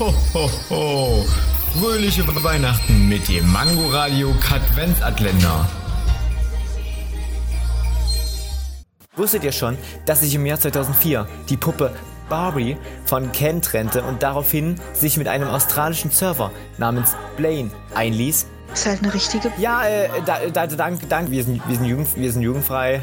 Ho, ho, ho. Fröhliche Weihnachten mit dem Mangoradio Katwenzatländer. Wusstet ihr schon, dass sich im Jahr 2004 die Puppe Barbie von Ken trennte und daraufhin sich mit einem australischen Surfer namens Blaine einließ? Ist halt eine richtige. Ja, äh, da, da, dank, dank, wir sind, wir sind, jugend, wir sind jugendfrei.